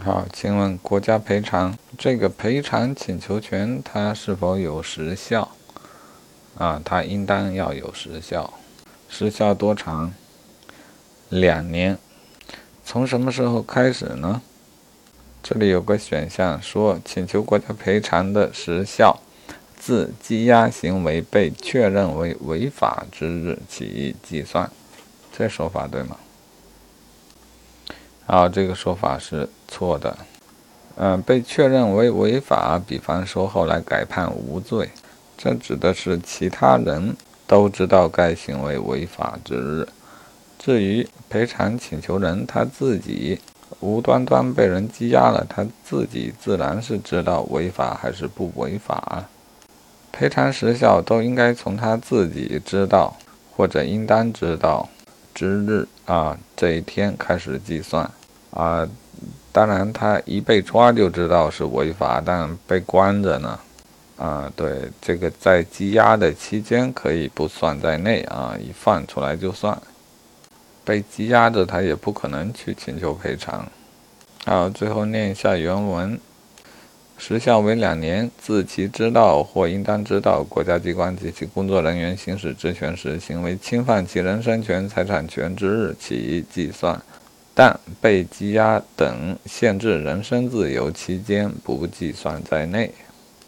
好，请问国家赔偿这个赔偿请求权它是否有时效？啊，它应当要有时效，时效多长？两年。从什么时候开始呢？这里有个选项说，请求国家赔偿的时效自羁押行为被确认为违法之日起计算。这说法对吗？啊，这个说法是错的。嗯，被确认为违法，比方说后来改判无罪，这指的是其他人都知道该行为违法之日。至于赔偿请求人他自己无端端被人羁押了，他自己自然是知道违法还是不违法。赔偿时效都应该从他自己知道或者应当知道之日啊这一天开始计算。啊，当然，他一被抓就知道是违法，但被关着呢。啊，对，这个在羁押的期间可以不算在内啊，一放出来就算。被羁押着，他也不可能去请求赔偿。好，最后念一下原文：时效为两年，自其知道或应当知道国家机关及其工作人员行使职权时行为侵犯其人身权、财产权之日起计算。但被羁押等限制人身自由期间不计算在内。